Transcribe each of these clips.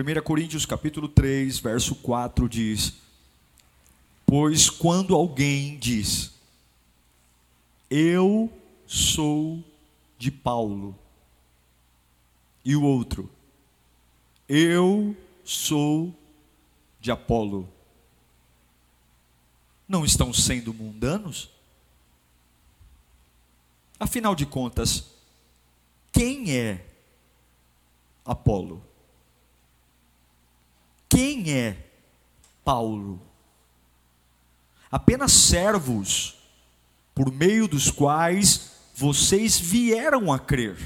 1 Coríntios capítulo 3, verso 4 diz: Pois quando alguém diz, Eu sou de Paulo, e o outro, Eu sou de Apolo, não estão sendo mundanos? Afinal de contas, quem é Apolo? Quem é Paulo? Apenas servos, por meio dos quais vocês vieram a crer,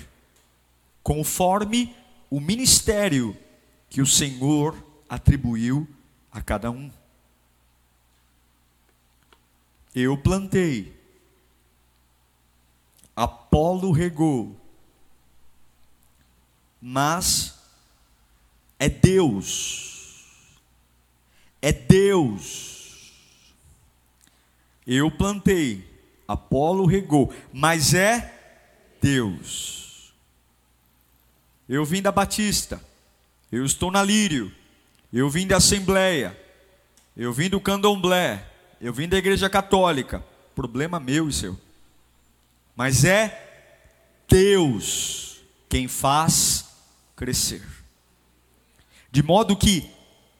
conforme o ministério que o Senhor atribuiu a cada um. Eu plantei, Apolo regou, mas é Deus é Deus. Eu plantei, Apolo regou, mas é Deus. Eu vim da Batista, eu estou na Lírio, eu vim da Assembleia, eu vim do Candomblé, eu vim da Igreja Católica. Problema meu e seu. Mas é Deus quem faz crescer. De modo que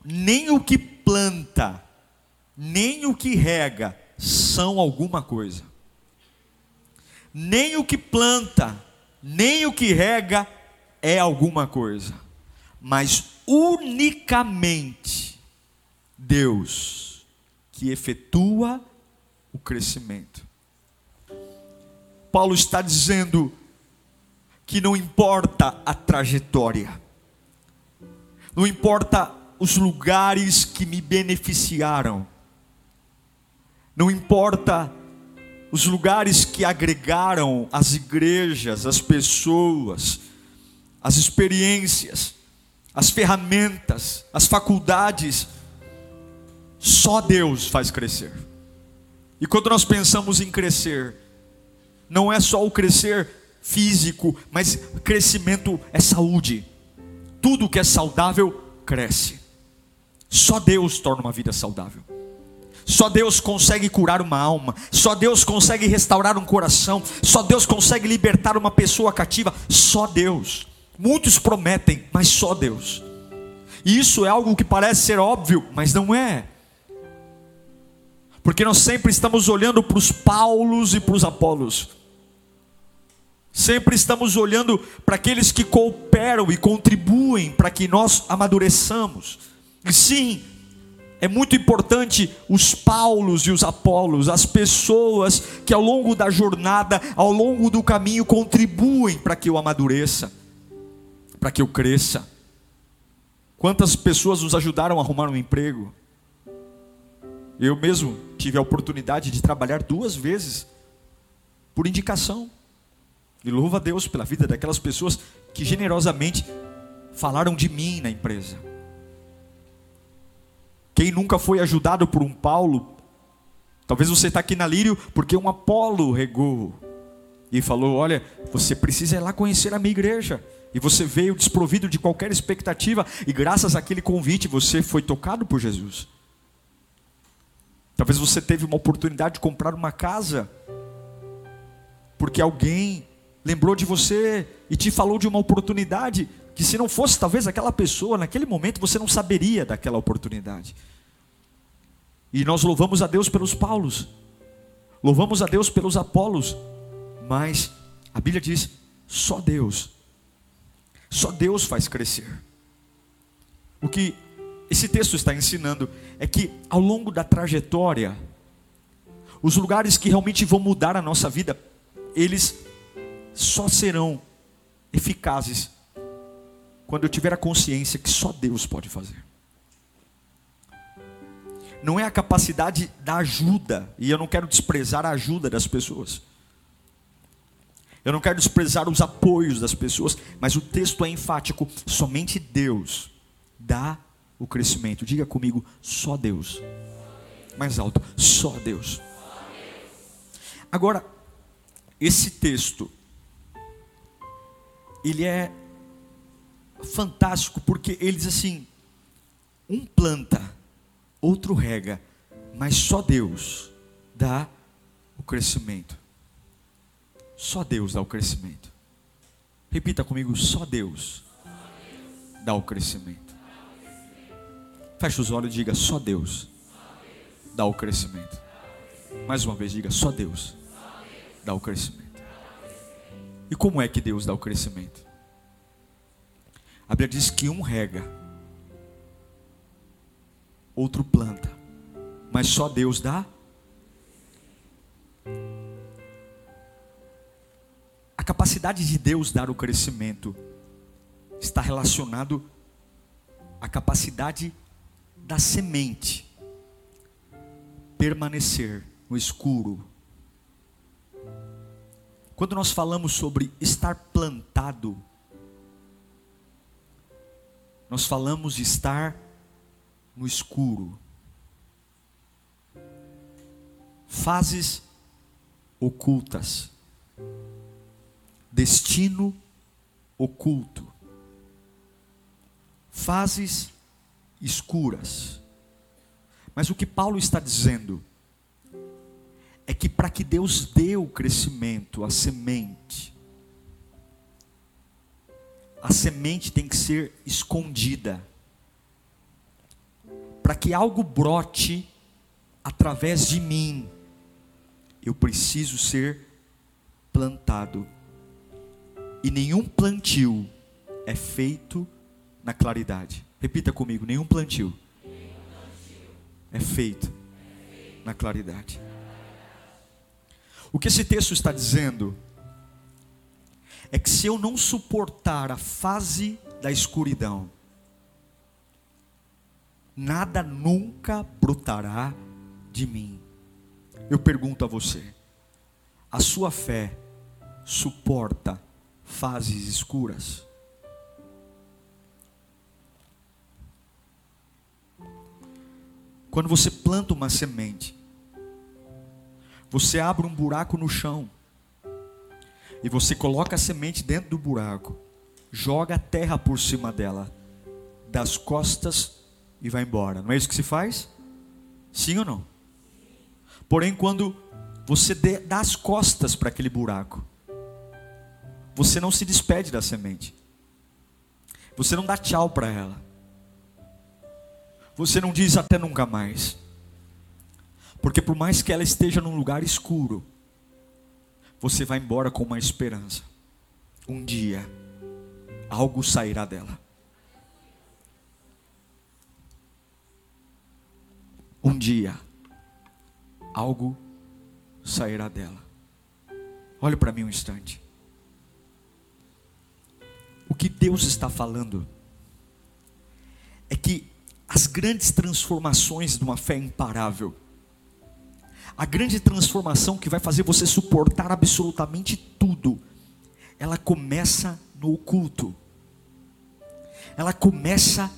nem o que planta, nem o que rega são alguma coisa. Nem o que planta, nem o que rega é alguma coisa. Mas unicamente Deus que efetua o crescimento. Paulo está dizendo que não importa a trajetória, não importa os lugares que me beneficiaram, não importa os lugares que agregaram as igrejas, as pessoas, as experiências, as ferramentas, as faculdades, só Deus faz crescer. E quando nós pensamos em crescer, não é só o crescer físico, mas crescimento é saúde. Tudo que é saudável cresce. Só Deus torna uma vida saudável. Só Deus consegue curar uma alma. Só Deus consegue restaurar um coração. Só Deus consegue libertar uma pessoa cativa. Só Deus. Muitos prometem, mas só Deus. E isso é algo que parece ser óbvio, mas não é. Porque nós sempre estamos olhando para os Paulos e para os Apolos. Sempre estamos olhando para aqueles que cooperam e contribuem para que nós amadureçamos. Sim, é muito importante os Paulos e os Apolos, as pessoas que ao longo da jornada, ao longo do caminho, contribuem para que eu amadureça, para que eu cresça. Quantas pessoas nos ajudaram a arrumar um emprego? Eu mesmo tive a oportunidade de trabalhar duas vezes por indicação. E louvo a Deus pela vida daquelas pessoas que generosamente falaram de mim na empresa. Quem nunca foi ajudado por um Paulo? Talvez você está aqui na Lírio porque um Apolo regou e falou: Olha, você precisa ir lá conhecer a minha igreja. E você veio desprovido de qualquer expectativa, e graças àquele convite você foi tocado por Jesus. Talvez você teve uma oportunidade de comprar uma casa, porque alguém lembrou de você e te falou de uma oportunidade que se não fosse talvez aquela pessoa, naquele momento você não saberia daquela oportunidade. E nós louvamos a Deus pelos Paulos, louvamos a Deus pelos Apolos, mas a Bíblia diz: só Deus, só Deus faz crescer. O que esse texto está ensinando é que ao longo da trajetória, os lugares que realmente vão mudar a nossa vida, eles só serão eficazes quando eu tiver a consciência que só Deus pode fazer. não é a capacidade da ajuda, e eu não quero desprezar a ajuda das pessoas. Eu não quero desprezar os apoios das pessoas, mas o texto é enfático: somente Deus dá o crescimento. Diga comigo, só Deus. Mais alto, só Deus. Agora, esse texto, ele é fantástico porque ele diz assim: um planta, outro rega, mas só Deus dá o crescimento. Só Deus dá o crescimento. Repita comigo: só Deus dá o crescimento. Feche os olhos e diga: só Deus dá o crescimento. Mais uma vez, diga: só Deus dá o crescimento. E como é que Deus dá o crescimento? A Bíblia diz que um rega, outro planta, mas só Deus dá A capacidade de Deus dar o crescimento está relacionado à capacidade da semente permanecer no escuro. Quando nós falamos sobre estar plantado, nós falamos de estar no escuro. Fases ocultas destino oculto, fases escuras. Mas o que Paulo está dizendo é que para que Deus dê o crescimento, a semente, a semente tem que ser escondida. Para que algo brote através de mim, eu preciso ser plantado. E nenhum plantio é feito na claridade. Repita comigo: nenhum plantio é feito na claridade. O que esse texto está dizendo é que se eu não suportar a fase da escuridão, nada nunca brotará de mim. Eu pergunto a você: a sua fé suporta fases escuras. Quando você planta uma semente, você abre um buraco no chão e você coloca a semente dentro do buraco, joga a terra por cima dela, das costas e vai embora. Não é isso que se faz? Sim ou não? Porém, quando você dá as costas para aquele buraco, você não se despede da semente. Você não dá tchau para ela. Você não diz até nunca mais. Porque por mais que ela esteja num lugar escuro, você vai embora com uma esperança. Um dia, algo sairá dela. Um dia, algo sairá dela. Olhe para mim um instante. O que Deus está falando é que as grandes transformações de uma fé imparável, a grande transformação que vai fazer você suportar absolutamente tudo, ela começa no oculto, ela começa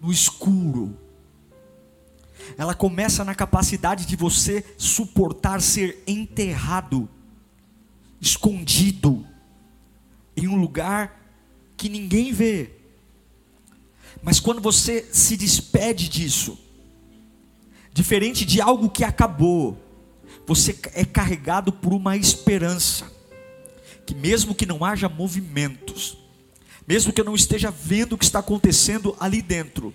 no escuro, ela começa na capacidade de você suportar ser enterrado, escondido, em um lugar que ninguém vê. Mas quando você se despede disso, diferente de algo que acabou, você é carregado por uma esperança, que mesmo que não haja movimentos, mesmo que eu não esteja vendo o que está acontecendo ali dentro,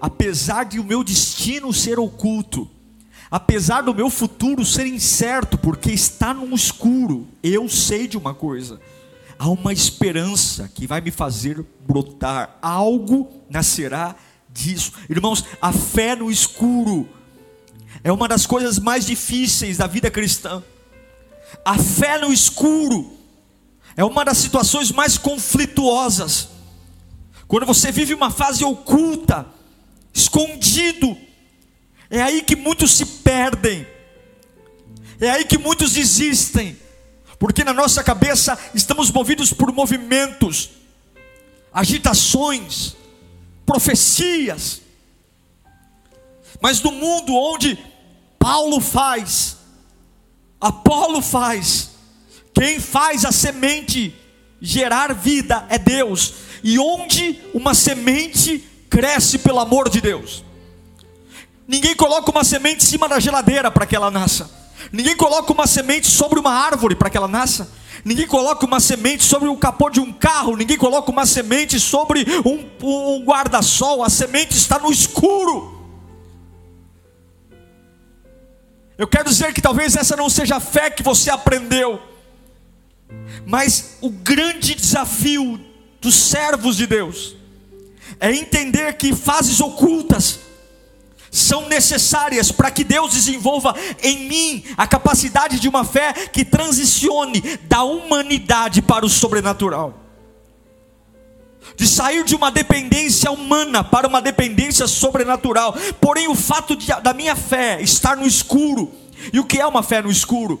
apesar de o meu destino ser oculto, apesar do meu futuro ser incerto, porque está no escuro, eu sei de uma coisa há uma esperança que vai me fazer brotar, algo nascerá disso. Irmãos, a fé no escuro é uma das coisas mais difíceis da vida cristã. A fé no escuro é uma das situações mais conflituosas. Quando você vive uma fase oculta, escondido, É aí que muitos se perdem. É aí que muitos desistem. Porque na nossa cabeça estamos movidos por movimentos, agitações, profecias. Mas no mundo onde Paulo faz, Apolo faz, quem faz a semente gerar vida é Deus, e onde uma semente cresce pelo amor de Deus. Ninguém coloca uma semente em cima da geladeira para que ela nasça. Ninguém coloca uma semente sobre uma árvore para que ela nasça. Ninguém coloca uma semente sobre o capô de um carro. Ninguém coloca uma semente sobre um, um guarda-sol. A semente está no escuro. Eu quero dizer que talvez essa não seja a fé que você aprendeu. Mas o grande desafio dos servos de Deus é entender que fases ocultas são necessárias para que Deus desenvolva em mim a capacidade de uma fé que transicione da humanidade para o sobrenatural. De sair de uma dependência humana para uma dependência sobrenatural. Porém, o fato de, da minha fé estar no escuro, e o que é uma fé no escuro?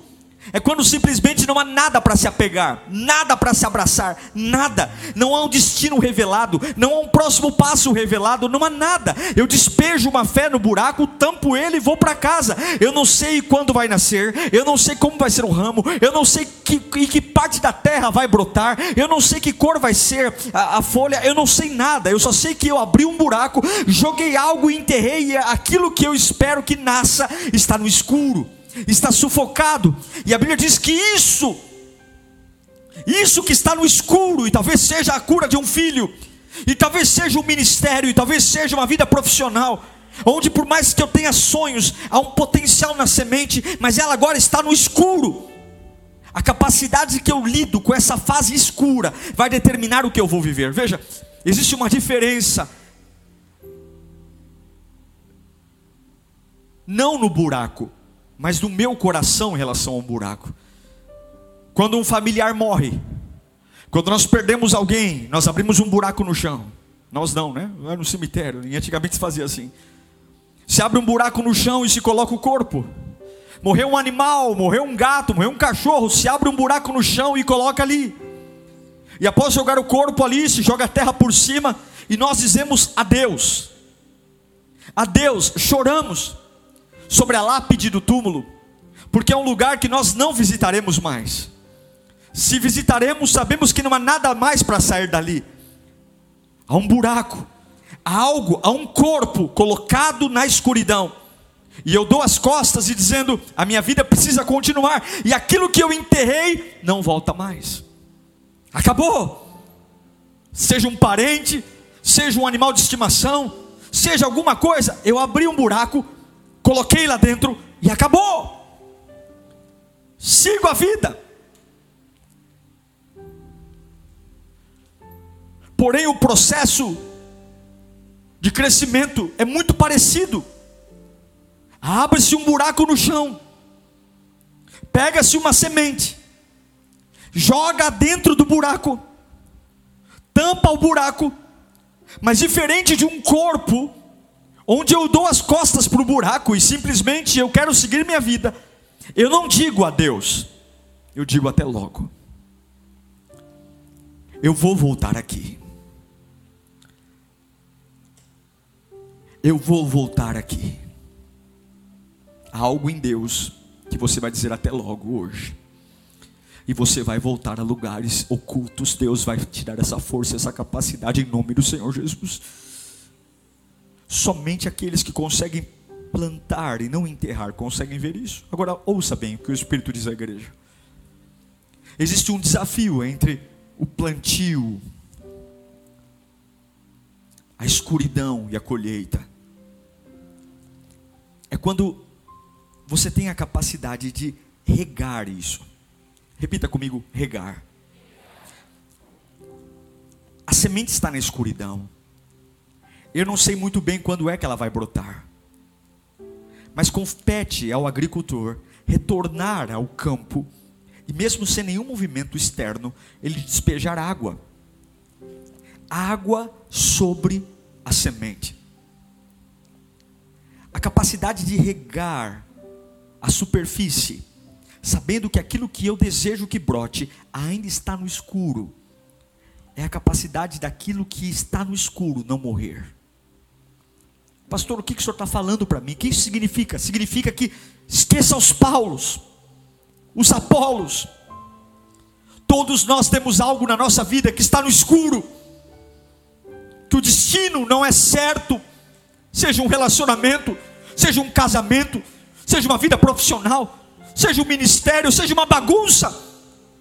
É quando simplesmente não há nada para se apegar, nada para se abraçar, nada. Não há um destino revelado, não há um próximo passo revelado, não há nada. Eu despejo uma fé no buraco, tampo ele e vou para casa. Eu não sei quando vai nascer, eu não sei como vai ser o ramo, eu não sei que, em que parte da terra vai brotar, eu não sei que cor vai ser a, a folha, eu não sei nada. Eu só sei que eu abri um buraco, joguei algo e enterrei, e aquilo que eu espero que nasça está no escuro está sufocado, e a Bíblia diz que isso, isso que está no escuro, e talvez seja a cura de um filho, e talvez seja um ministério, e talvez seja uma vida profissional, onde por mais que eu tenha sonhos, há um potencial na semente, mas ela agora está no escuro. A capacidade que eu lido com essa fase escura vai determinar o que eu vou viver. Veja, existe uma diferença. Não no buraco, mas no meu coração em relação ao buraco. Quando um familiar morre, quando nós perdemos alguém, nós abrimos um buraco no chão. Nós não, né? Não é no cemitério, antigamente se fazia assim. Se abre um buraco no chão e se coloca o corpo. Morreu um animal, morreu um gato, morreu um cachorro, se abre um buraco no chão e coloca ali. E após jogar o corpo ali, se joga a terra por cima e nós dizemos adeus. Adeus, choramos sobre a lápide do túmulo, porque é um lugar que nós não visitaremos mais. Se visitaremos, sabemos que não há nada mais para sair dali. Há um buraco, há algo, há um corpo colocado na escuridão. E eu dou as costas e dizendo: a minha vida precisa continuar, e aquilo que eu enterrei não volta mais. Acabou. Seja um parente, seja um animal de estimação, seja alguma coisa, eu abri um buraco coloquei lá dentro e acabou. Sigo a vida. Porém, o processo de crescimento é muito parecido. Abre-se um buraco no chão, pega-se uma semente, joga dentro do buraco, tampa o buraco, mas diferente de um corpo onde eu dou as costas para o buraco e simplesmente eu quero seguir minha vida, eu não digo adeus, eu digo até logo. Eu vou voltar aqui. Eu vou voltar aqui. Há algo em Deus que você vai dizer até logo hoje. E você vai voltar a lugares ocultos. Deus vai te dar essa força, essa capacidade em nome do Senhor Jesus. Somente aqueles que conseguem plantar e não enterrar conseguem ver isso. Agora, ouça bem o que o Espírito diz à igreja. Existe um desafio entre o plantio, a escuridão e a colheita. É quando você tem a capacidade de regar isso. Repita comigo: regar. A semente está na escuridão. Eu não sei muito bem quando é que ela vai brotar. Mas compete ao agricultor retornar ao campo e, mesmo sem nenhum movimento externo, ele despejar água. Água sobre a semente. a capacidade de regar a superfície, sabendo que aquilo que eu desejo que brote ainda está no escuro, é a capacidade daquilo que está no escuro não morrer. Pastor, o que, que o senhor está falando para mim? O que isso significa? Significa que esqueça os Paulos, os Apolos, todos nós temos algo na nossa vida que está no escuro, que o destino não é certo, seja um relacionamento, seja um casamento, seja uma vida profissional, seja um ministério, seja uma bagunça.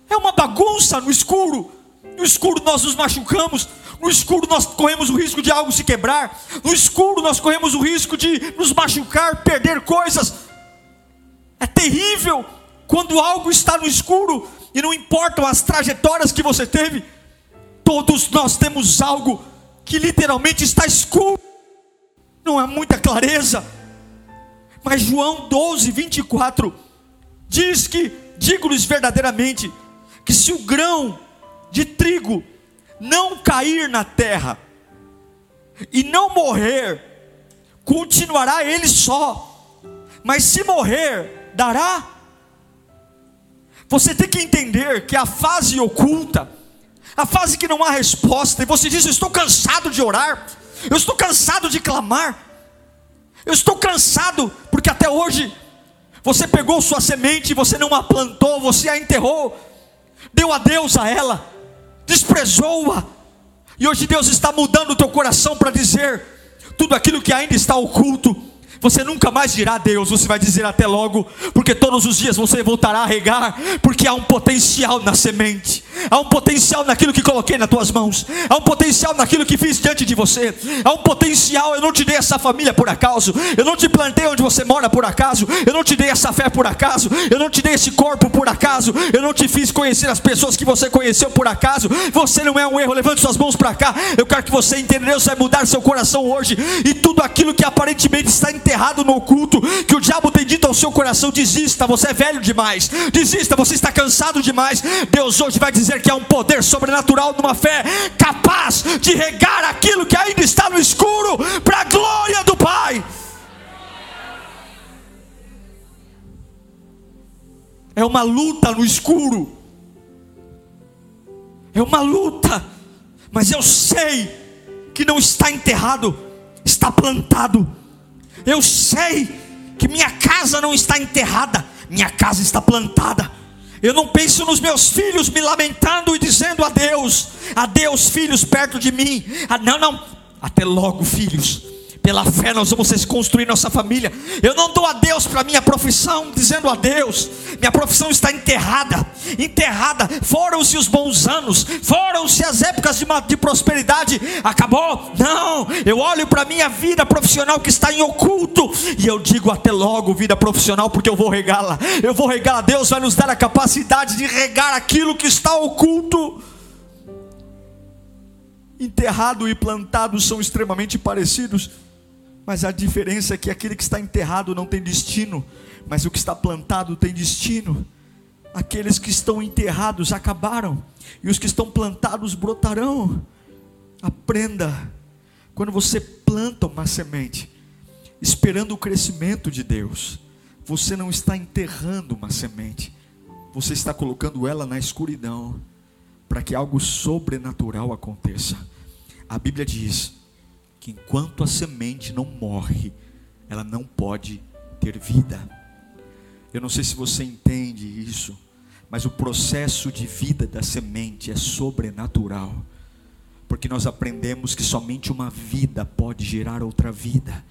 É uma bagunça no escuro. No escuro nós nos machucamos, no escuro nós corremos o risco de algo se quebrar, no escuro nós corremos o risco de nos machucar, perder coisas. É terrível quando algo está no escuro e não importam as trajetórias que você teve, todos nós temos algo que literalmente está escuro, não há muita clareza. Mas João 12, 24 diz que, digo-lhes verdadeiramente, que se o grão de trigo não cair na terra e não morrer, continuará ele só, mas se morrer, dará. Você tem que entender que a fase oculta, a fase que não há resposta, e você diz: Eu estou cansado de orar, eu estou cansado de clamar, eu estou cansado, porque até hoje você pegou sua semente, você não a plantou, você a enterrou, deu adeus a ela, desprezou-a, e hoje Deus está mudando o teu coração para dizer: tudo aquilo que ainda está oculto, você nunca mais dirá Deus, você vai dizer até logo, porque todos os dias você voltará a regar, porque há um potencial na semente, há um potencial naquilo que coloquei nas tuas mãos, há um potencial naquilo que fiz diante de você, há um potencial. Eu não te dei essa família por acaso, eu não te plantei onde você mora por acaso, eu não te dei essa fé por acaso, eu não te dei esse corpo por acaso, eu não te fiz conhecer as pessoas que você conheceu por acaso. Você não é um erro, levante suas mãos para cá. Eu quero que você entenda, Deus vai mudar seu coração hoje, e tudo aquilo que aparentemente está enterrado no oculto, que o diabo tem dito ao seu coração: desista, você é velho demais, desista, você está cansado demais. Deus hoje vai dizer que há um poder sobrenatural numa fé capaz de regar aquilo que ainda está no escuro, para a glória do Pai. É uma luta no escuro, é uma luta, mas eu sei que não está enterrado, está plantado eu sei que minha casa não está enterrada, minha casa está plantada. Eu não penso nos meus filhos me lamentando e dizendo adeus, adeus, filhos, perto de mim. Ah, não, não, até logo, filhos. Pela fé nós vamos construir nossa família. Eu não dou adeus para minha profissão, dizendo adeus. Minha profissão está enterrada, enterrada. Foram-se os bons anos, foram-se as épocas de, uma, de prosperidade. Acabou? Não. Eu olho para minha vida profissional que está em oculto e eu digo até logo vida profissional, porque eu vou regá-la. Eu vou regá-la. Deus vai nos dar a capacidade de regar aquilo que está oculto. Enterrado e plantado são extremamente parecidos. Mas a diferença é que aquele que está enterrado não tem destino, mas o que está plantado tem destino. Aqueles que estão enterrados acabaram, e os que estão plantados brotarão. Aprenda, quando você planta uma semente, esperando o crescimento de Deus, você não está enterrando uma semente, você está colocando ela na escuridão, para que algo sobrenatural aconteça. A Bíblia diz: que enquanto a semente não morre, ela não pode ter vida. Eu não sei se você entende isso, mas o processo de vida da semente é sobrenatural, porque nós aprendemos que somente uma vida pode gerar outra vida.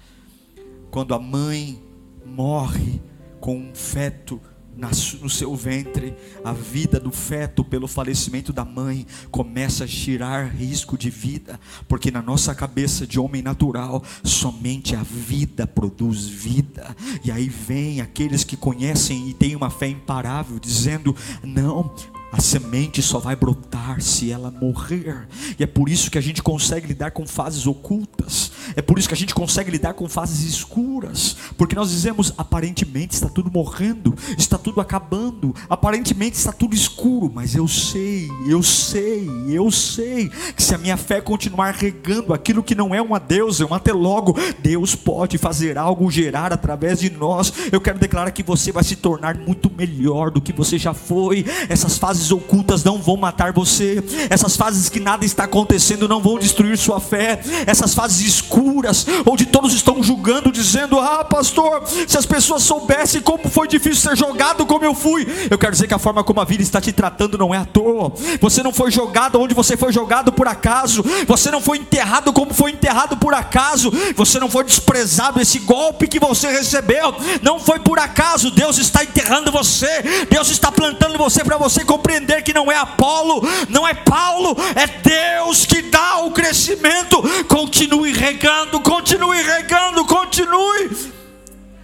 Quando a mãe morre com um feto, no seu ventre, a vida do feto, pelo falecimento da mãe, começa a girar risco de vida, porque na nossa cabeça de homem natural, somente a vida produz vida, e aí vem aqueles que conhecem e têm uma fé imparável, dizendo: não, a semente só vai brotar se ela morrer. E é por isso que a gente consegue lidar com fases ocultas. É por isso que a gente consegue lidar com fases escuras, porque nós dizemos aparentemente está tudo morrendo, está tudo acabando, aparentemente está tudo escuro, mas eu sei, eu sei, eu sei que se a minha fé continuar regando aquilo que não é uma Deus, é um até logo, Deus pode fazer algo gerar através de nós. Eu quero declarar que você vai se tornar muito melhor do que você já foi. Essas fases ocultas não vão matar você, essas fases que nada está acontecendo não vão destruir sua fé, essas fases escuras, onde todos estão julgando, dizendo: Ah, pastor, se as pessoas soubessem como foi difícil ser jogado como eu fui, eu quero dizer que a forma como a vida está te tratando não é à toa. Você não foi jogado onde você foi jogado por acaso, você não foi enterrado como foi enterrado por acaso, você não foi desprezado. Esse golpe que você recebeu não foi por acaso. Deus está enterrando você, Deus está plantando você para você compreender que não é Apolo, não é Paulo, é Deus que dá o crescimento. Continue regando, continue regando, continue.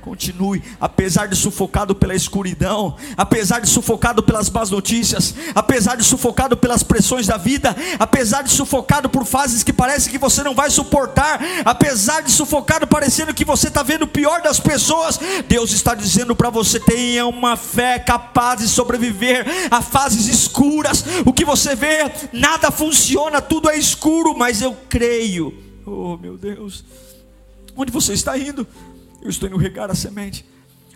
Continue, apesar de sufocado pela escuridão, apesar de sufocado pelas más notícias, apesar de sufocado pelas pressões da vida, apesar de sufocado por fases que parece que você não vai suportar, apesar de sufocado parecendo que você está vendo o pior das pessoas, Deus está dizendo para você: tenha uma fé capaz de sobreviver a fases escuras. O que você vê, nada funciona, tudo é escuro, mas eu creio. Oh meu Deus, onde você está indo? Eu estou indo regar a semente.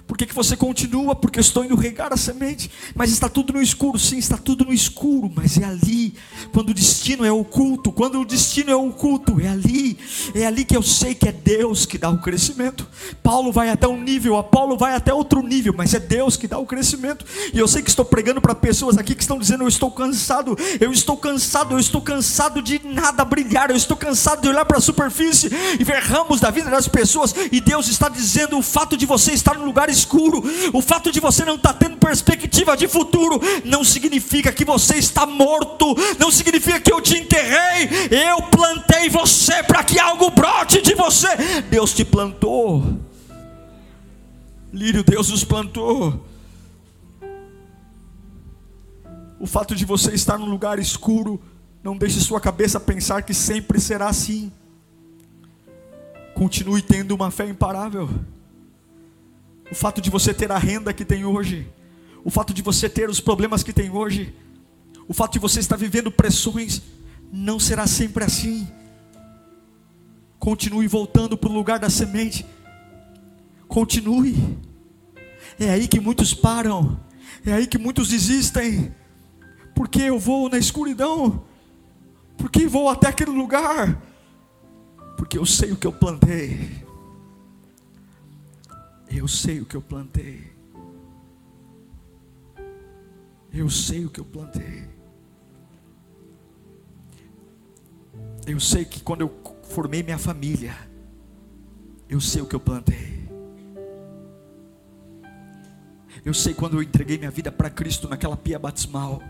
Por que, que você continua? Porque eu estou indo regar a semente. Mas está tudo no escuro, sim, está tudo no escuro. Mas é ali, quando o destino é oculto, quando o destino é oculto, é ali, é ali que eu sei que é Deus que dá o crescimento. Paulo vai até um nível, Apolo vai até outro nível, mas é Deus que dá o crescimento. E eu sei que estou pregando para pessoas aqui que estão dizendo: Eu estou cansado, eu estou cansado, eu estou cansado de nada brilhar, eu estou cansado de olhar para a superfície e ver ramos da vida das pessoas. E Deus está dizendo: O fato de você estar no lugar escuro, o fato de você não estar tá tendo perspectiva de futuro, não significa que você está morto, não significa que eu te enterrei, eu plantei você para que algo brote de você. Deus te plantou, Lírio, Deus nos plantou. O fato de você estar num lugar escuro, não deixe sua cabeça pensar que sempre será assim. Continue tendo uma fé imparável. O fato de você ter a renda que tem hoje, o fato de você ter os problemas que tem hoje, o fato de você estar vivendo pressões, não será sempre assim. Continue voltando para o lugar da semente. Continue. É aí que muitos param. É aí que muitos desistem. Porque eu vou na escuridão. Porque vou até aquele lugar. Porque eu sei o que eu plantei. Eu sei o que eu plantei. Eu sei o que eu plantei. Eu sei que quando eu formei minha família, eu sei o que eu plantei. Eu sei quando eu entreguei minha vida para Cristo naquela pia batismal.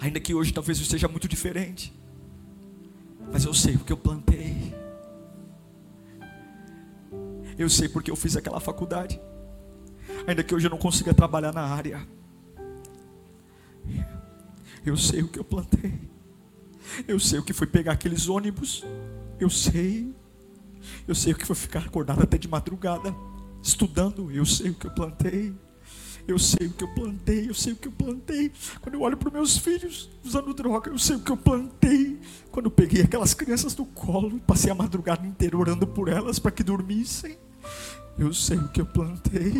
Ainda que hoje talvez eu esteja muito diferente. Mas eu sei o que eu plantei. Eu sei porque eu fiz aquela faculdade. Ainda que hoje eu não consiga trabalhar na área. Eu sei o que eu plantei. Eu sei o que foi pegar aqueles ônibus. Eu sei. Eu sei o que foi ficar acordado até de madrugada, estudando. Eu sei o que eu plantei. Eu sei o que eu plantei, eu sei o que eu plantei. Quando eu olho para meus filhos usando droga, eu sei o que eu plantei. Quando eu peguei aquelas crianças no colo passei a madrugada inteira orando por elas para que dormissem. Eu sei o que eu plantei.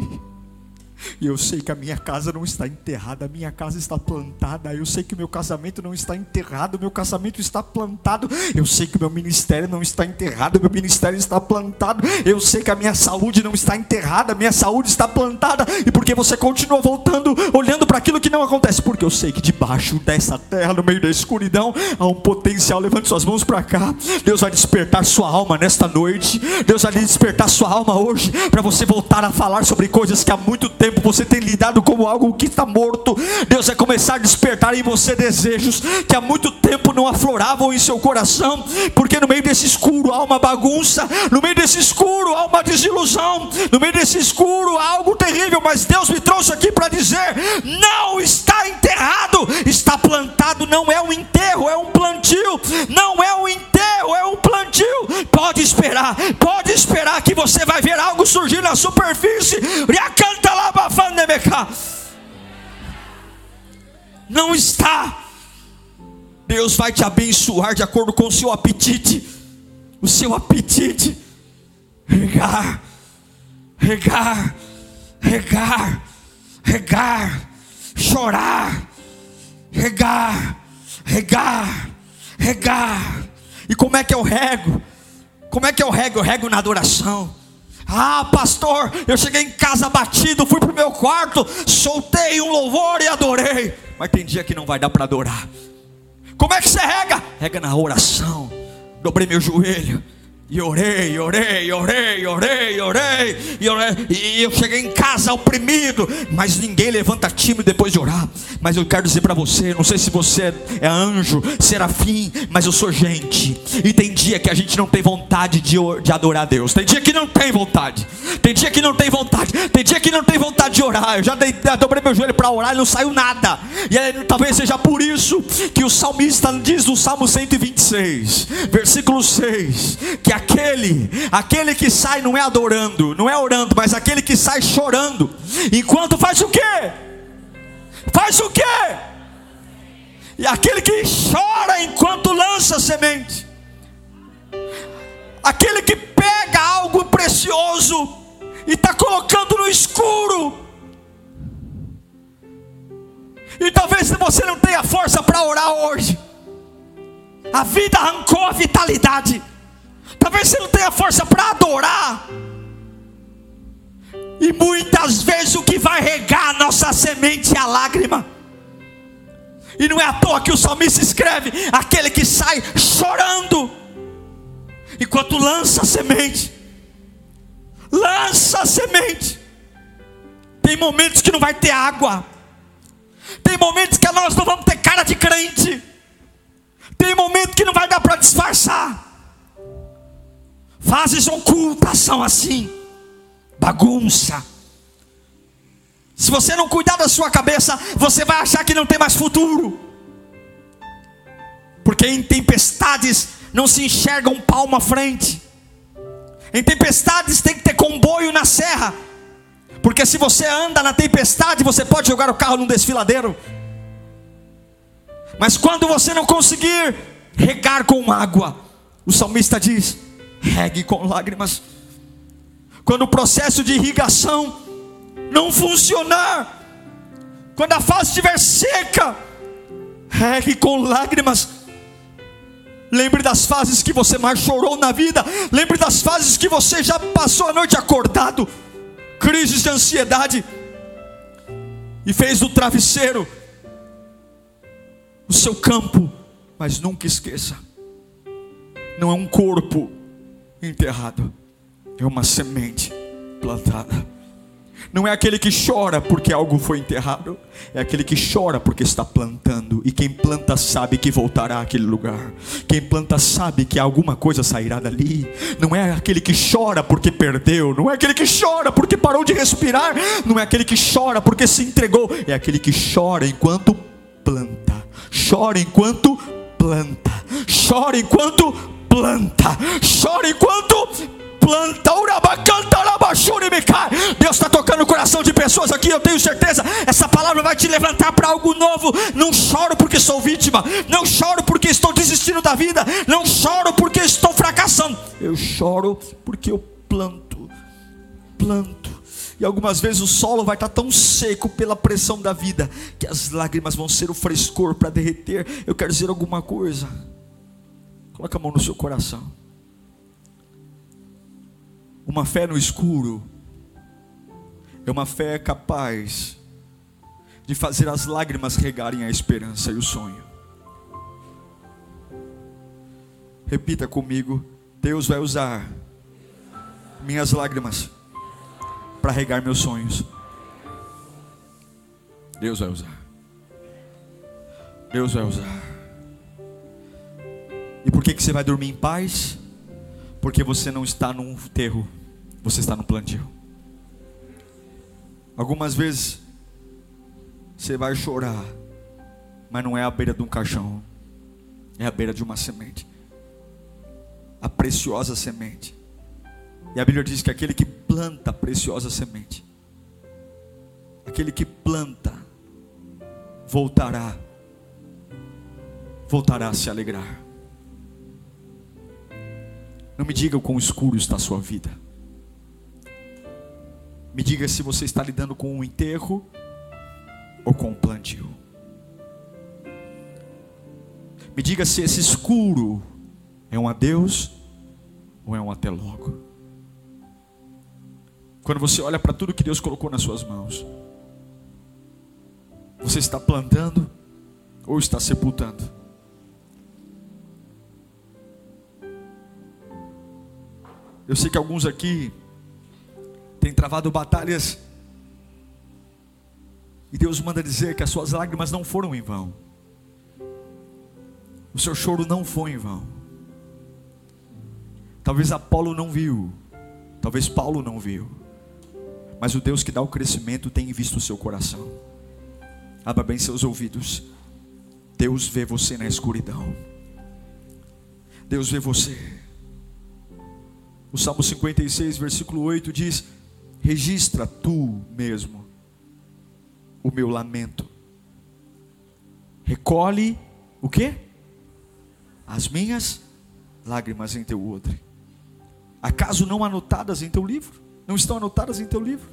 E eu sei que a minha casa não está enterrada, a minha casa está plantada. Eu sei que o meu casamento não está enterrado, o meu casamento está plantado. Eu sei que o meu ministério não está enterrado, o meu ministério está plantado. Eu sei que a minha saúde não está enterrada, a minha saúde está plantada. E porque você continua voltando, olhando para aquilo que não acontece? Porque eu sei que debaixo dessa terra, no meio da escuridão, há um potencial. Levante suas mãos para cá. Deus vai despertar sua alma nesta noite. Deus vai despertar sua alma hoje para você voltar a falar sobre coisas que há muito tempo tempo você tem lidado como algo que está morto, Deus vai começar a despertar em você desejos que há muito tempo não afloravam em seu coração, porque no meio desse escuro há uma bagunça, no meio desse escuro há uma desilusão, no meio desse escuro há algo terrível, mas Deus me trouxe aqui para dizer: não está enterrado, está plantado, não é um enterro, é um plantio, não é um enterro, é um plantio Pode esperar, pode esperar que você vai ver algo surgir na superfície. Não está. Deus vai te abençoar de acordo com o seu apetite. O seu apetite. Regar, regar, regar, regar, chorar, regar, regar, regar. E como é que eu rego? Como é que eu rego? Eu rego na adoração. Ah, pastor, eu cheguei em casa batido, fui para o meu quarto, soltei um louvor e adorei. Mas tem dia que não vai dar para adorar. Como é que você rega? Rega na oração. Dobrei meu joelho e orei, orei, orei, orei, orei, e orei, e eu cheguei em casa oprimido, mas ninguém levanta time depois de orar. Mas eu quero dizer para você, não sei se você é anjo, serafim, mas eu sou gente. E tem dia que a gente não tem vontade de, de adorar a Deus. Tem dia que não tem vontade. Tem dia que não tem vontade. Tem dia que não tem vontade de orar. Eu já dei, dobrei meu joelho para orar e não saiu nada. E aí, talvez seja por isso que o salmista diz no Salmo 126, versículo 6, que aquele, aquele que sai não é adorando, não é orando, mas aquele que sai chorando, enquanto faz o quê? Faz o quê? E aquele que chora enquanto lança semente, aquele que pega algo precioso e está colocando no escuro. E talvez você não tenha força para orar hoje. A vida arrancou a vitalidade. Talvez você não tenha força para adorar. E muitas vezes o que vai regar a nossa semente é a lágrima. E não é à toa que o salmista escreve: aquele que sai chorando, enquanto lança a semente, lança a semente. Tem momentos que não vai ter água, tem momentos que nós não vamos ter cara de crente, tem momentos que não vai dar para disfarçar. Fases ocultas são assim, bagunça. Se você não cuidar da sua cabeça, você vai achar que não tem mais futuro. Porque em tempestades não se enxerga um palmo à frente. Em tempestades tem que ter comboio na serra. Porque se você anda na tempestade, você pode jogar o carro num desfiladeiro. Mas quando você não conseguir regar com água, o salmista diz: regue com lágrimas. Quando o processo de irrigação não funcionar, quando a fase estiver seca, regue com lágrimas. Lembre das fases que você mais chorou na vida. Lembre das fases que você já passou a noite acordado, crises de ansiedade, e fez do travesseiro o seu campo. Mas nunca esqueça: não é um corpo enterrado, é uma semente plantada. Não é aquele que chora porque algo foi enterrado, é aquele que chora porque está plantando. E quem planta sabe que voltará àquele lugar. Quem planta sabe que alguma coisa sairá dali. Não é aquele que chora porque perdeu, não é aquele que chora porque parou de respirar, não é aquele que chora porque se entregou, é aquele que chora enquanto planta. Chora enquanto planta. Chora enquanto planta. Chora enquanto planta. Deus está tocando o coração de pessoas aqui, eu tenho certeza. Essa palavra vai te levantar para algo novo. Não choro porque sou vítima. Não choro porque estou desistindo da vida. Não choro porque estou fracassando. Eu choro porque eu planto. Planto. E algumas vezes o solo vai estar tão seco pela pressão da vida que as lágrimas vão ser o frescor para derreter. Eu quero dizer alguma coisa. Coloca a mão no seu coração. Uma fé no escuro é uma fé capaz de fazer as lágrimas regarem a esperança e o sonho. Repita comigo: Deus vai usar minhas lágrimas para regar meus sonhos. Deus vai usar. Deus vai usar. E por que, que você vai dormir em paz? Porque você não está num enterro, você está no plantio. Algumas vezes você vai chorar, mas não é à beira de um caixão, é à beira de uma semente. A preciosa semente. E a Bíblia diz que aquele que planta a preciosa semente, aquele que planta, voltará, voltará a se alegrar. Não me diga o quão escuro está a sua vida. Me diga se você está lidando com um enterro ou com um plantio. Me diga se esse escuro é um adeus ou é um até logo. Quando você olha para tudo que Deus colocou nas suas mãos, você está plantando ou está sepultando? Eu sei que alguns aqui têm travado batalhas e Deus manda dizer que as suas lágrimas não foram em vão. O seu choro não foi em vão. Talvez Apolo não viu, talvez Paulo não viu, mas o Deus que dá o crescimento tem visto o seu coração. Abra bem seus ouvidos. Deus vê você na escuridão. Deus vê você. O Salmo 56, versículo 8 diz: Registra tu mesmo o meu lamento. Recolhe o que? As minhas lágrimas em teu odre. Acaso não anotadas em teu livro? Não estão anotadas em teu livro?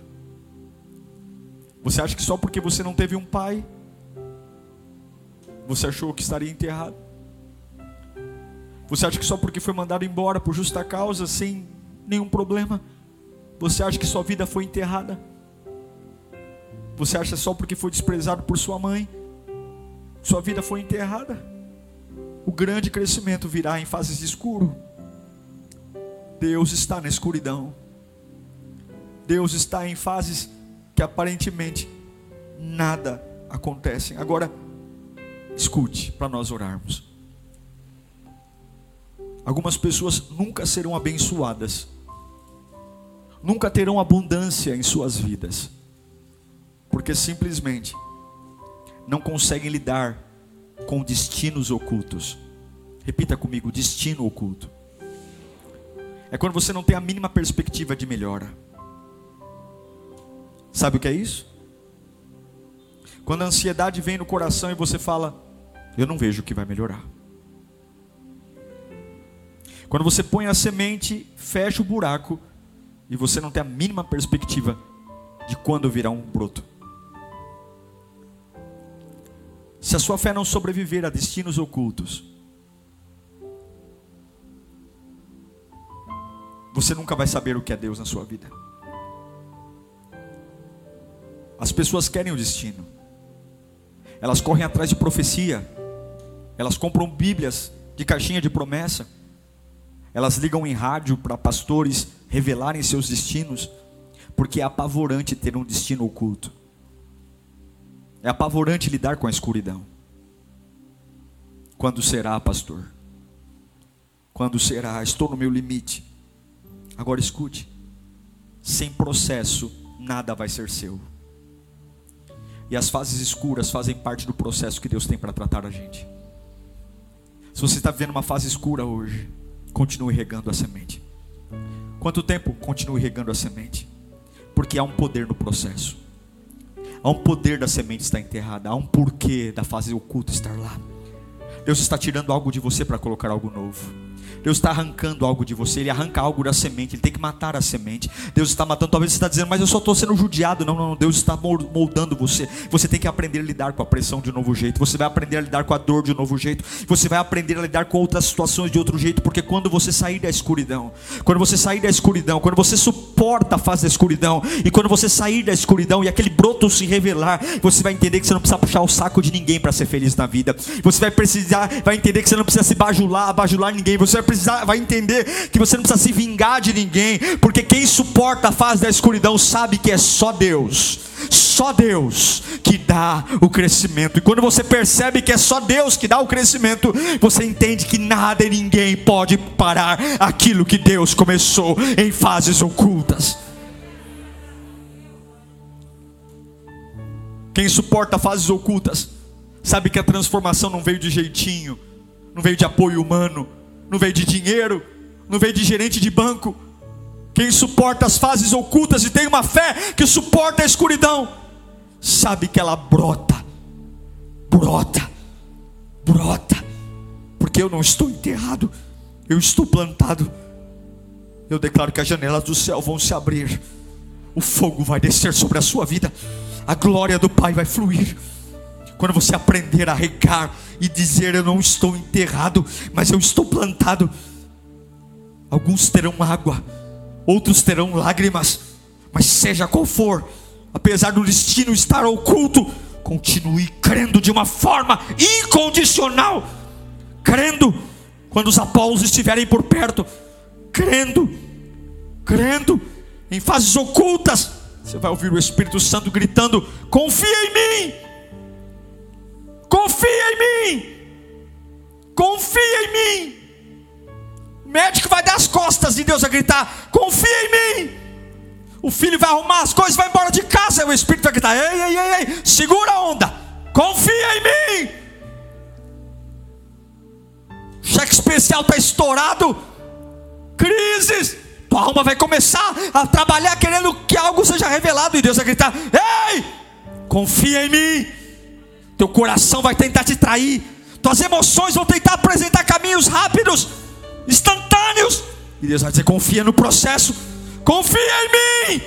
Você acha que só porque você não teve um pai, você achou que estaria enterrado? Você acha que só porque foi mandado embora por justa causa, sem nenhum problema, você acha que sua vida foi enterrada? Você acha só porque foi desprezado por sua mãe, sua vida foi enterrada? O grande crescimento virá em fases de escuro. Deus está na escuridão. Deus está em fases que aparentemente nada acontece. Agora, escute para nós orarmos. Algumas pessoas nunca serão abençoadas, nunca terão abundância em suas vidas porque simplesmente não conseguem lidar com destinos ocultos. Repita comigo: destino oculto. É quando você não tem a mínima perspectiva de melhora. Sabe o que é isso? Quando a ansiedade vem no coração e você fala: Eu não vejo que vai melhorar. Quando você põe a semente, fecha o buraco e você não tem a mínima perspectiva de quando virá um broto. Se a sua fé não sobreviver a destinos ocultos, você nunca vai saber o que é Deus na sua vida. As pessoas querem o destino, elas correm atrás de profecia, elas compram Bíblias de caixinha de promessa, elas ligam em rádio para pastores revelarem seus destinos, porque é apavorante ter um destino oculto. É apavorante lidar com a escuridão. Quando será, pastor? Quando será? Estou no meu limite. Agora escute: sem processo, nada vai ser seu. E as fases escuras fazem parte do processo que Deus tem para tratar a gente. Se você está vivendo uma fase escura hoje, continue regando a semente. Quanto tempo? Continue regando a semente. Porque há um poder no processo. Há um poder da semente estar enterrada, há um porquê da fase oculta estar lá. Deus está tirando algo de você para colocar algo novo. Deus está arrancando algo de você, Ele arranca algo da semente, Ele tem que matar a semente. Deus está matando, talvez você está dizendo, mas eu só estou sendo judiado. Não, não, não, Deus está moldando você. Você tem que aprender a lidar com a pressão de um novo jeito. Você vai aprender a lidar com a dor de um novo jeito. Você vai aprender a lidar com outras situações de outro jeito, porque quando você sair da escuridão, quando você sair da escuridão, quando você suporta a fase da escuridão, e quando você sair da escuridão e aquele broto se revelar, você vai entender que você não precisa puxar o saco de ninguém para ser feliz na vida. Você vai precisar, vai entender que você não precisa se bajular, bajular ninguém. Você vai precisar, vai entender que você não precisa se vingar de ninguém, porque quem suporta a fase da escuridão sabe que é só Deus, só Deus que dá o crescimento. E quando você percebe que é só Deus que dá o crescimento, você entende que nada e ninguém pode parar aquilo que Deus começou em fases ocultas. Quem suporta fases ocultas, sabe que a transformação não veio de jeitinho, não veio de apoio humano, não veio de dinheiro, não veio de gerente de banco. Quem suporta as fases ocultas e tem uma fé que suporta a escuridão, sabe que ela brota, brota, brota, porque eu não estou enterrado, eu estou plantado. Eu declaro que as janelas do céu vão se abrir, o fogo vai descer sobre a sua vida, a glória do Pai vai fluir. Quando você aprender a regar e dizer: Eu não estou enterrado, mas eu estou plantado. Alguns terão água, outros terão lágrimas, mas seja qual for, apesar do destino estar oculto, continue crendo de uma forma incondicional, crendo quando os apóstolos estiverem por perto, crendo, crendo em fases ocultas. Você vai ouvir o Espírito Santo gritando: Confia em mim, confia em mim, confia em mim. O médico vai dar as costas e Deus vai gritar: Confia em mim. O filho vai arrumar as coisas, vai embora de casa. O Espírito vai gritar: Ei, ei, ei, ei, segura a onda, confia em mim. Cheque especial está estourado, crises. Tua alma vai começar a trabalhar querendo que algo seja revelado. E Deus vai gritar: Ei, confia em mim. Teu coração vai tentar te trair. Tuas emoções vão tentar apresentar caminhos rápidos, instantâneos. E Deus vai dizer: confia no processo, confia em mim.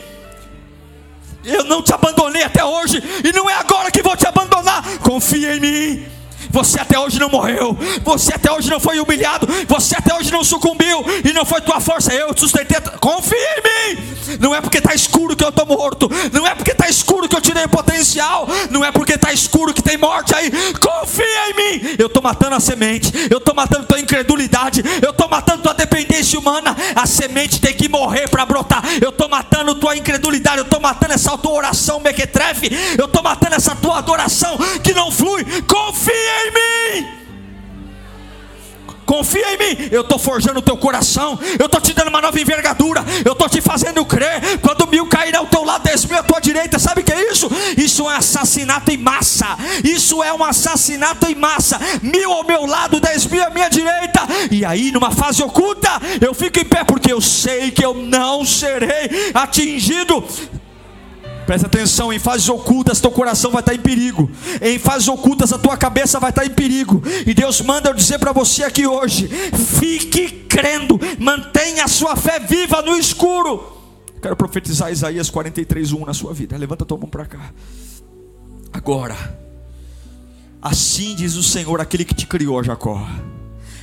Eu não te abandonei até hoje, e não é agora que vou te abandonar. Confia em mim. Você até hoje não morreu, você até hoje não foi humilhado, você até hoje não sucumbiu, e não foi tua força, eu te sustentei. Confia em mim. Não é porque está escuro que eu estou morto, não é porque está escuro que eu tirei potencial, não é porque está escuro que tem morte aí. Confia em mim. Eu estou matando a semente, eu estou matando tua incredulidade, eu estou matando tua dependência humana. A semente tem que morrer para brotar. Eu estou matando tua incredulidade, eu estou matando essa tua oração mequetrefe, eu estou matando essa tua adoração que não flui. Confia em mim. Confia em mim, eu estou forjando o teu coração, eu estou te dando uma nova envergadura, eu estou te fazendo crer. Quando mil cair ao teu lado, dez mil à tua direita, sabe o que é isso? Isso é assassinato em massa, isso é um assassinato em massa. Mil ao meu lado, dez mil à minha direita, e aí numa fase oculta, eu fico em pé, porque eu sei que eu não serei atingido. Presta atenção, em fases ocultas teu coração vai estar em perigo. Em fases ocultas a tua cabeça vai estar em perigo. E Deus manda eu dizer para você aqui hoje: fique crendo, mantenha a sua fé viva no escuro. Quero profetizar Isaías 43:1 na sua vida. Levanta tua mão para cá. Agora, assim diz o Senhor, aquele que te criou, Jacó,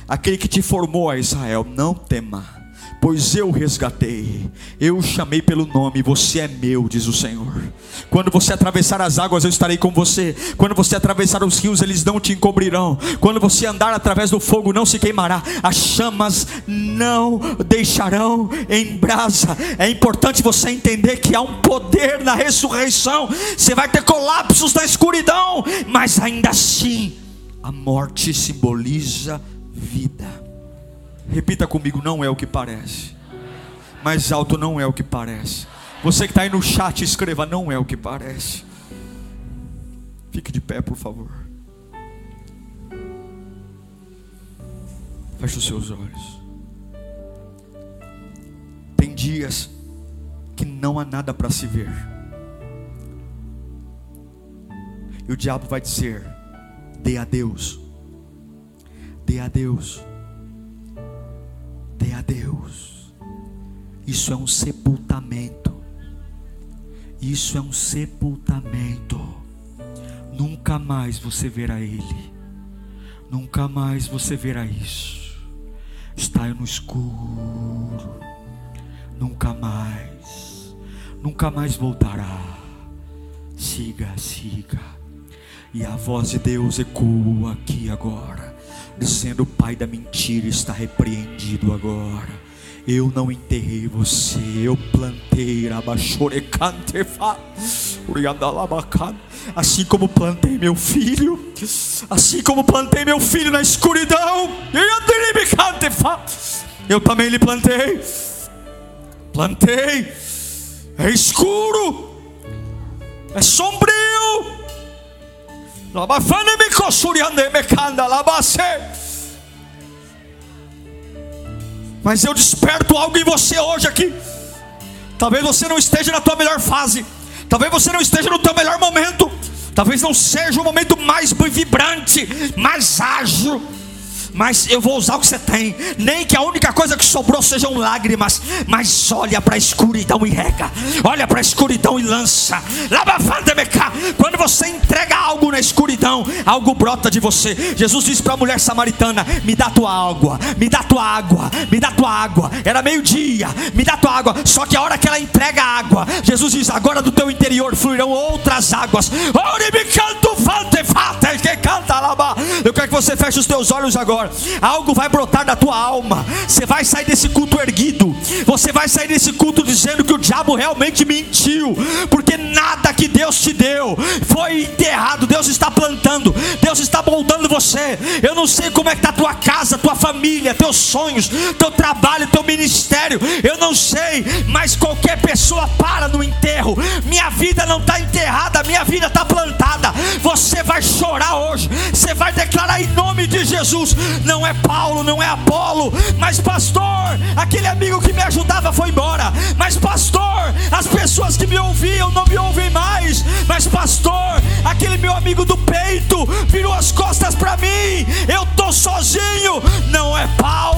aquele que te formou Israel, não tema pois eu resgatei, eu chamei pelo nome, você é meu, diz o Senhor. Quando você atravessar as águas, eu estarei com você. Quando você atravessar os rios, eles não te encobrirão. Quando você andar através do fogo, não se queimará. As chamas não deixarão em brasa. É importante você entender que há um poder na ressurreição. Você vai ter colapsos na escuridão, mas ainda assim, a morte simboliza vida. Repita comigo: não é o que parece. Mais alto não é o que parece. Você que está aí no chat, escreva: não é o que parece. Fique de pé, por favor. Feche os seus olhos. Tem dias que não há nada para se ver. E o diabo vai dizer: dê a Deus, dê a Deus dê a Deus. Isso é um sepultamento. Isso é um sepultamento. Nunca mais você verá Ele. Nunca mais você verá isso. Está no escuro. Nunca mais. Nunca mais voltará. Siga, siga. E a voz de Deus ecoa aqui agora dizendo: O pai da mentira está repreendido agora. Eu não enterrei você, eu plantei assim como plantei meu filho, assim como plantei meu filho na escuridão, eu também lhe plantei, plantei, é escuro, é sombrio, Mas eu desperto algo em você hoje aqui. Talvez você não esteja na tua melhor fase. Talvez você não esteja no teu melhor momento. Talvez não seja o momento mais vibrante, mais ágil mas eu vou usar o que você tem. Nem que a única coisa que sobrou sejam lágrimas, mas olha para a escuridão e rega, olha para a escuridão e lança. Quando você entrega algo na escuridão, algo brota de você. Jesus disse para a mulher samaritana: Me dá tua água, me dá tua água, me dá tua água. Era meio-dia, me dá tua água. Só que a hora que ela entrega a água, Jesus diz: Agora do teu interior fluirão outras águas. Eu quero que você feche os teus olhos agora Algo vai brotar da tua alma. Você vai sair desse culto erguido. Você vai sair desse culto dizendo que o diabo realmente mentiu. Porque nada que Deus te deu foi enterrado. Deus está plantando. Deus está moldando você. Eu não sei como é que está a tua casa, tua família, teus sonhos, teu trabalho, teu ministério. Eu não sei, mas qualquer pessoa para no enterro. Minha vida não está enterrada, minha vida está plantada. Você vai chorar hoje. Você vai declarar em nome de Jesus não é Paulo, não é Apolo, mas pastor, aquele amigo que me ajudava foi embora, mas pastor, as pessoas que me ouviam não me ouvem mais, mas pastor, aquele meu amigo do peito virou as costas para mim, eu tô sozinho, não é Paulo,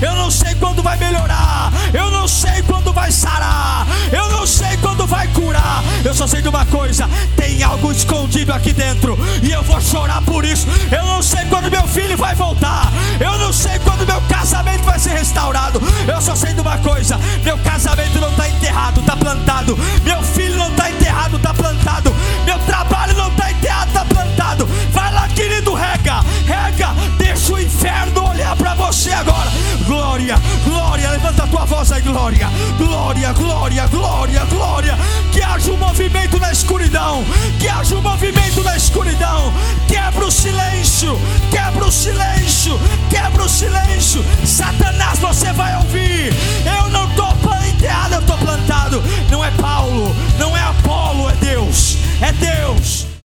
Eu não sei quando vai melhorar, eu não sei quando vai sarar, eu não sei quando vai curar. Eu só sei de uma coisa: tem algo escondido aqui dentro e eu vou chorar por isso. Eu não sei quando meu filho vai voltar, eu não sei quando meu casamento vai ser restaurado. Eu só sei de uma coisa: meu casamento não está enterrado, está plantado. Meu filho não Deixa o inferno olhar para você agora. Glória, glória, levanta a tua voz aí, glória, glória, glória, glória, glória. Que haja um movimento na escuridão, que haja um movimento na escuridão. Quebra o silêncio, quebra o silêncio, quebra o silêncio. Satanás, você vai ouvir. Eu não estou planteado, eu estou plantado. Não é Paulo, não é Apolo, é Deus, é Deus.